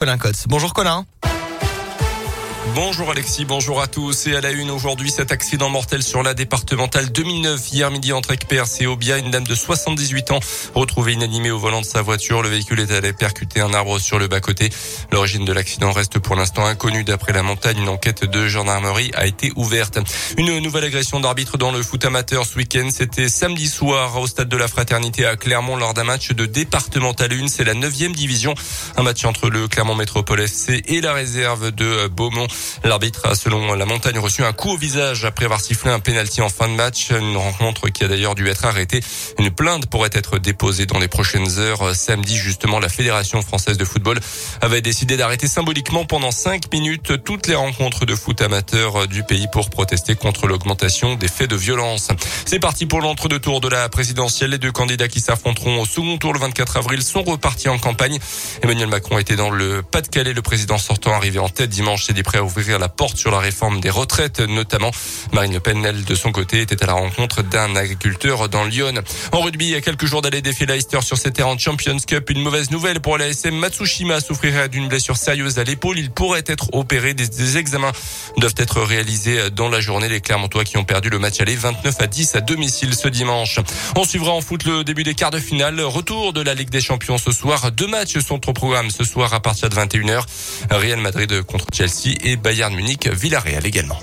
Colin Cotte. Bonjour Colin. Bonjour Alexis, bonjour à tous. Et à la une aujourd'hui, cet accident mortel sur la départementale 2009 hier midi entre Ekpers et Obia. Une dame de 78 ans retrouvée inanimée au volant de sa voiture. Le véhicule est allé percuter un arbre sur le bas-côté. L'origine de l'accident reste pour l'instant inconnue. D'après la montagne, une enquête de gendarmerie a été ouverte. Une nouvelle agression d'arbitre dans le foot amateur ce week-end. C'était samedi soir au stade de la Fraternité à Clermont lors d'un match de départemental 1. C'est la 9 division. Un match entre le Clermont Métropole FC et la réserve de Beaumont. L'arbitre a, selon la montagne, reçu un coup au visage après avoir sifflé un pénalty en fin de match. Une rencontre qui a d'ailleurs dû être arrêtée. Une plainte pourrait être déposée dans les prochaines heures. Samedi, justement, la Fédération française de football avait décidé d'arrêter symboliquement pendant cinq minutes toutes les rencontres de foot amateurs du pays pour protester contre l'augmentation des faits de violence. C'est parti pour l'entre-deux tours de la présidentielle. Les deux candidats qui s'affronteront au second tour le 24 avril sont repartis en campagne. Emmanuel Macron était dans le Pas-de-Calais. Le président sortant arrivé en tête dimanche prêt à ouvrir la porte sur la réforme des retraites, notamment. Marine Le Pen, elle, de son côté, était à la rencontre d'un agriculteur dans Lyon. En rugby, il y a quelques jours d'aller défier Leicester sur ses terrains de Champions Cup. Une mauvaise nouvelle pour l'ASM. Matsushima souffrirait d'une blessure sérieuse à l'épaule. Il pourrait être opéré. Des, des, examens doivent être réalisés dans la journée. Les Clermontois qui ont perdu le match aller 29 à 10 à domicile ce dimanche. On suivra en foot le début des quarts de finale. Retour de la Ligue des Champions ce soir. Deux matchs sont au programme ce soir à partir de 21h. Real Madrid contre Chelsea Bayern Munich, Villarreal également.